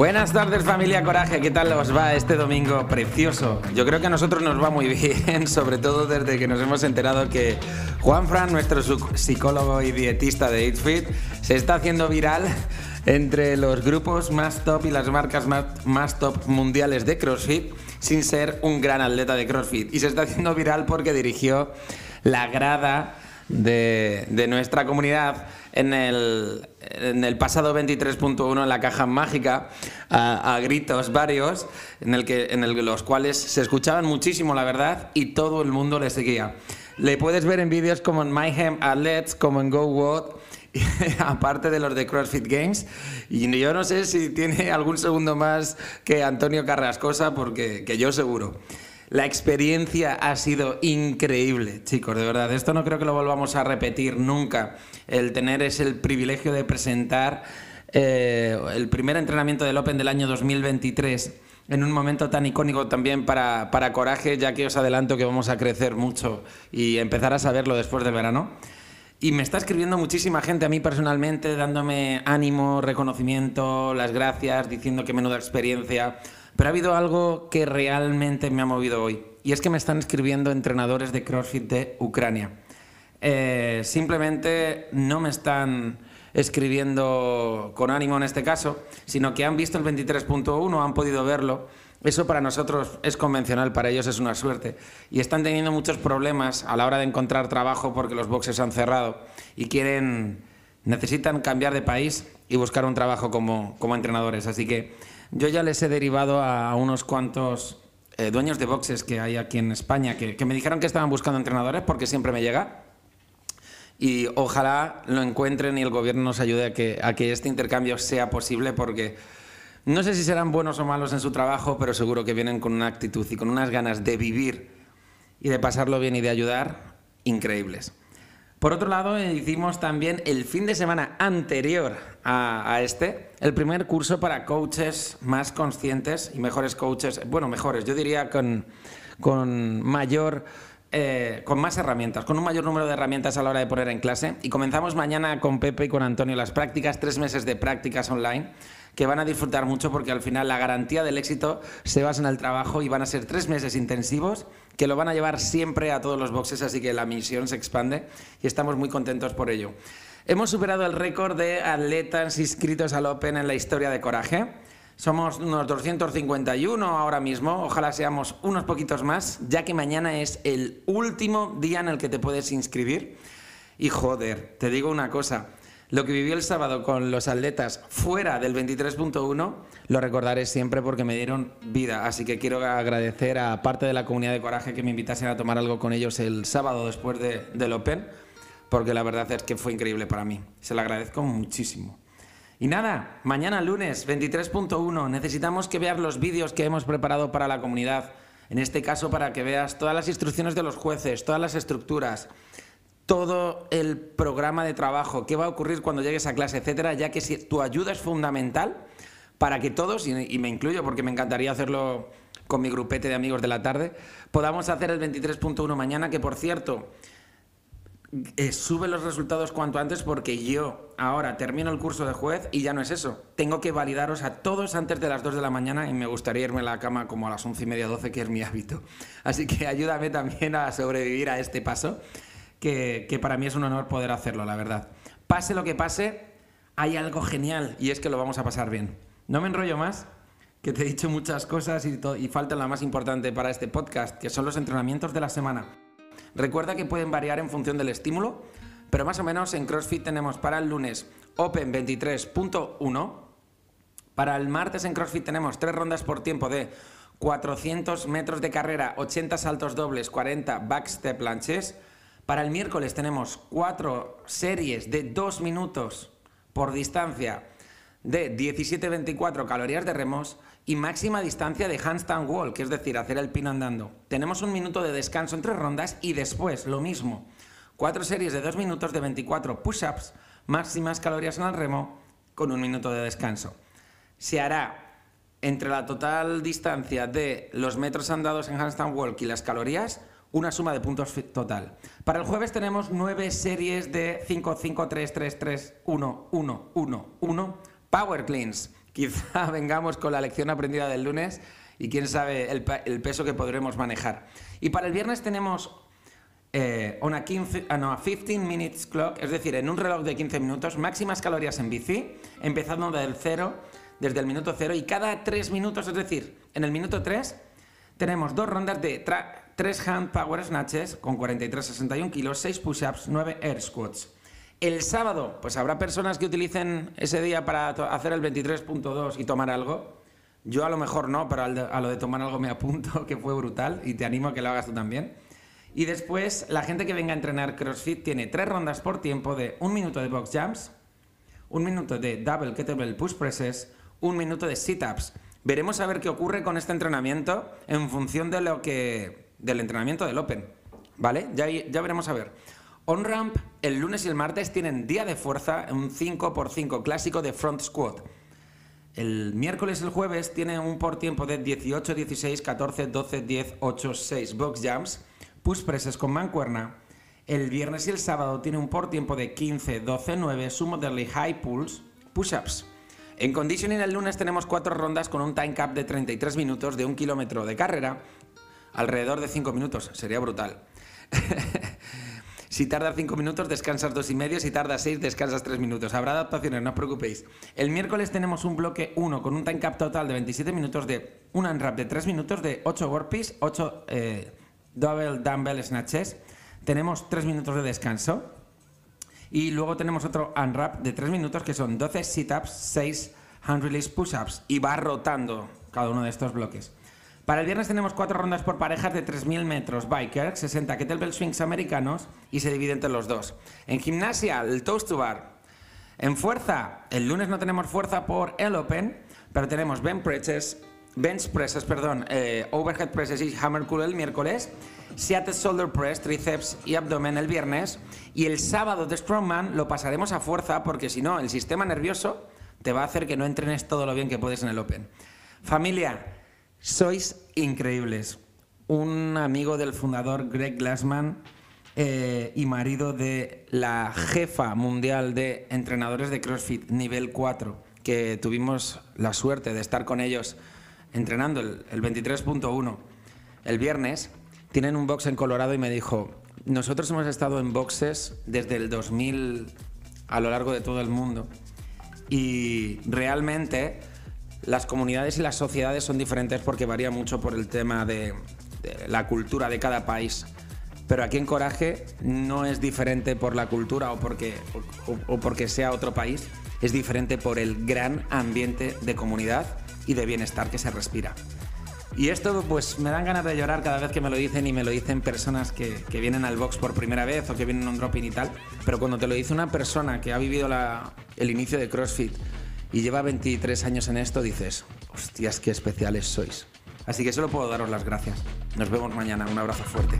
Buenas tardes familia Coraje, ¿qué tal os va este domingo precioso? Yo creo que a nosotros nos va muy bien, sobre todo desde que nos hemos enterado que Juan Fran, nuestro psicólogo y dietista de Eat se está haciendo viral entre los grupos más top y las marcas más, top mundiales de CrossFit sin ser un gran atleta de CrossFit. Y se está haciendo viral porque dirigió la grada de, nuestra comunidad en el, pasado 23.1 en la caja mágica a, gritos varios, en, los cuales se escuchaban muchísimo, la verdad, y todo el mundo le seguía. Le puedes ver en vídeos como en Mayhem Athletes, como en Go What, aparte de los de CrossFit Games. Y yo no sé si tiene algún segundo más que Antonio Carrascosa, porque que yo seguro. La experiencia ha sido increíble, chicos, de verdad. Esto no creo que lo volvamos a repetir nunca. El tener es el privilegio de presentar eh, el primer entrenamiento del Open del año 2023 en un momento tan icónico también para, para Coraje, ya que os adelanto que vamos a crecer mucho y empezar a saberlo después del verano. Y me está escribiendo muchísima gente a mí personalmente, dándome ánimo, reconocimiento, las gracias, diciendo que menuda experiencia. Pero ha habido algo que realmente me ha movido hoy. Y es que me están escribiendo entrenadores de CrossFit de Ucrania. Eh, simplemente no me están escribiendo con ánimo en este caso, sino que han visto el 23.1, han podido verlo. Eso para nosotros es convencional, para ellos es una suerte. Y están teniendo muchos problemas a la hora de encontrar trabajo porque los boxes han cerrado y quieren, necesitan cambiar de país y buscar un trabajo como, como entrenadores. Así que yo ya les he derivado a unos cuantos eh, dueños de boxes que hay aquí en España que, me dijeron que estaban buscando entrenadores porque siempre me llega. Y ojalá lo encuentren y el gobierno nos ayude a que, a que este intercambio sea posible porque no sé si serán buenos o malos en su trabajo, pero seguro que vienen con una actitud y con unas ganas de vivir y de pasarlo bien y de ayudar increíbles. Por otro lado, hicimos también el fin de semana anterior a, este, el primer curso para coaches más conscientes y mejores coaches, bueno, mejores, yo diría con, con mayor... Eh, con más herramientas, con un mayor número de herramientas a la hora de poner en clase. Y comenzamos mañana con Pepe y con Antonio las prácticas, tres meses de prácticas online que van a disfrutar mucho porque al final la garantía del éxito se basa en el trabajo y van a ser tres meses intensivos que lo van a llevar siempre a todos los boxes, así que la misión se expande y estamos muy contentos por ello. Hemos superado el récord de atletas inscritos al Open en la historia de Coraje. Somos unos 251 ahora mismo, ojalá seamos unos poquitos más, ya que mañana es el último día en el que te puedes inscribir. Y joder, te digo una cosa, lo que viví el sábado con los atletas fuera del 23.1 lo recordaré siempre porque me dieron vida. Así que quiero agradecer a parte de la comunidad de Coraje que me invitasen a tomar algo con ellos el sábado después del Open, porque la verdad es que fue increíble para mí. Se lo agradezco muchísimo. Y nada, mañana lunes 23.1 necesitamos que veas los vídeos que hemos preparado para la comunidad. En este caso para que veas todas las instrucciones de los jueces, todas las estructuras todo el programa de trabajo, qué va a ocurrir cuando llegues a clase, etcétera, ya que tu ayuda es fundamental para que todos, y, me incluyo porque me encantaría hacerlo con mi grupete de amigos de la tarde, podamos hacer el 23.1 mañana, que por cierto, eh, sube los resultados cuanto antes porque yo ahora termino el curso de juez y ya no es eso. Tengo que validaros a todos antes de las 2 de la mañana y me gustaría irme a la cama como a las 11 y media, 12, que es mi hábito. Así que ayúdame también a sobrevivir a este paso que, para mí es un honor poder hacerlo, la verdad. Pase lo que pase, hay algo genial y es que lo vamos a pasar bien. No me enrollo más, que te he dicho muchas cosas y, falta la más importante para este podcast, que son los entrenamientos de la semana. Recuerda que pueden variar en función del estímulo, pero más o menos en CrossFit tenemos para el lunes Open 23.1, para el martes en CrossFit tenemos tres rondas por tiempo de 400 metros de carrera, 80 saltos dobles, 40 backstep lunches, para el miércoles tenemos cuatro series de dos minutos por distancia de 17-24 calorías de remos y máxima distancia de handstand walk, es decir, hacer el pino andando. Tenemos un minuto de descanso entre rondas y después lo mismo. Cuatro series de dos minutos de 24 push-ups, máximas calorías en el remo con un minuto de descanso. Se hará entre la total distancia de los metros andados en handstand walk y las calorías una suma de puntos total. Para el jueves tenemos nueve series de 5, 5, 3, 3, 3, 1, 1, 1, 1, Power Cleans. Quizá vengamos con la lección aprendida del lunes y quién sabe el, peso que podremos manejar. Y para el viernes tenemos eh, una 15, 15 minutes clock, es decir, en un reloj de 15 minutos, máximas calorías en bici, empezando del cero, desde el minuto cero, y cada 3 minutos, es decir, en el minuto 3 tenemos dos rondas de 3 hand power snatches con 43-61 kilos, 6 push-ups, 9 air squats. El sábado, pues habrá personas que utilicen ese día para hacer el 23.2 y tomar algo. Yo a lo mejor no, pero a lo de tomar algo me apunto, que fue brutal, y te animo a que lo hagas tú también. Y después, la gente que venga a entrenar CrossFit tiene tres rondas por tiempo de un minuto de box jumps, un minuto de double kettlebell push presses, un minuto de sit-ups. Veremos a ver qué ocurre con este entrenamiento en función de lo que del entrenamiento del Open. ¿Vale? Ya, veremos a ver. On-ramp, el lunes y el martes tienen día de fuerza, un 5x5 clásico de front squat. El miércoles y el jueves tiene un por tiempo de 18, 16, 14, 12, 10, 8, 6 box jumps, push presses con mancuerna. El viernes y el sábado tiene un por tiempo de 15, 12, 9 sumo de high pulls, push-ups. En conditioning el lunes tenemos cuatro rondas con un time cap de 33 minutos de un kilómetro de carrera, alrededor de 5 minutos, sería brutal. Si tarda 5 minutos, descansas dos y medio. Si tarda 6, descansas 3 minutos. Habrá adaptaciones, no os preocupéis. El miércoles tenemos un bloque 1 con un time cap total de 27 minutos de un unwrap de 3 minutos de 8 burpees, 8 eh, double dumbbell snatches. Tenemos 3 minutos de descanso. Y luego tenemos otro unwrap de 3 minutos que son 12 sit-ups, 6 hand release push-ups. Y va rotando cada uno de estos bloques. Para el viernes tenemos cuatro rondas por parejas de 3.000 metros biker, 60 kettlebell swings americanos y se divide entre los dos. En gimnasia, el toast to bar. En fuerza, el lunes no tenemos fuerza por el Open, pero tenemos bench presses, bench presses, perdón, eh, overhead presses y hammer curl el miércoles, Seattle shoulder press, tríceps y abdomen el viernes y el sábado de strongman lo pasaremos a fuerza porque si no el sistema nervioso te va a hacer que no entrenes todo lo bien que puedes en el Open. Familia, sois increíbles. Un amigo del fundador Greg Glassman eh, y marido de la jefa mundial de entrenadores de CrossFit nivel 4, que tuvimos la suerte de estar con ellos entrenando el, el 23.1 el viernes, tienen un box en Colorado y me dijo, nosotros hemos estado en boxes desde el 2000 a lo largo de todo el mundo y realmente las comunidades y las sociedades son diferentes porque varía mucho por el tema de, la cultura de cada país. Pero aquí en Coraje no es diferente por la cultura o porque, o, porque sea otro país, es diferente por el gran ambiente de comunidad y de bienestar que se respira. Y esto pues me dan ganas de llorar cada vez que me lo dicen y me lo dicen personas que, vienen al box por primera vez o que vienen a un drop-in y tal. Pero cuando te lo dice una persona que ha vivido el inicio de CrossFit, y lleva 23 años en esto, dices, hostias, qué especiales sois. Así que solo puedo daros las gracias. Nos vemos mañana. Un abrazo fuerte.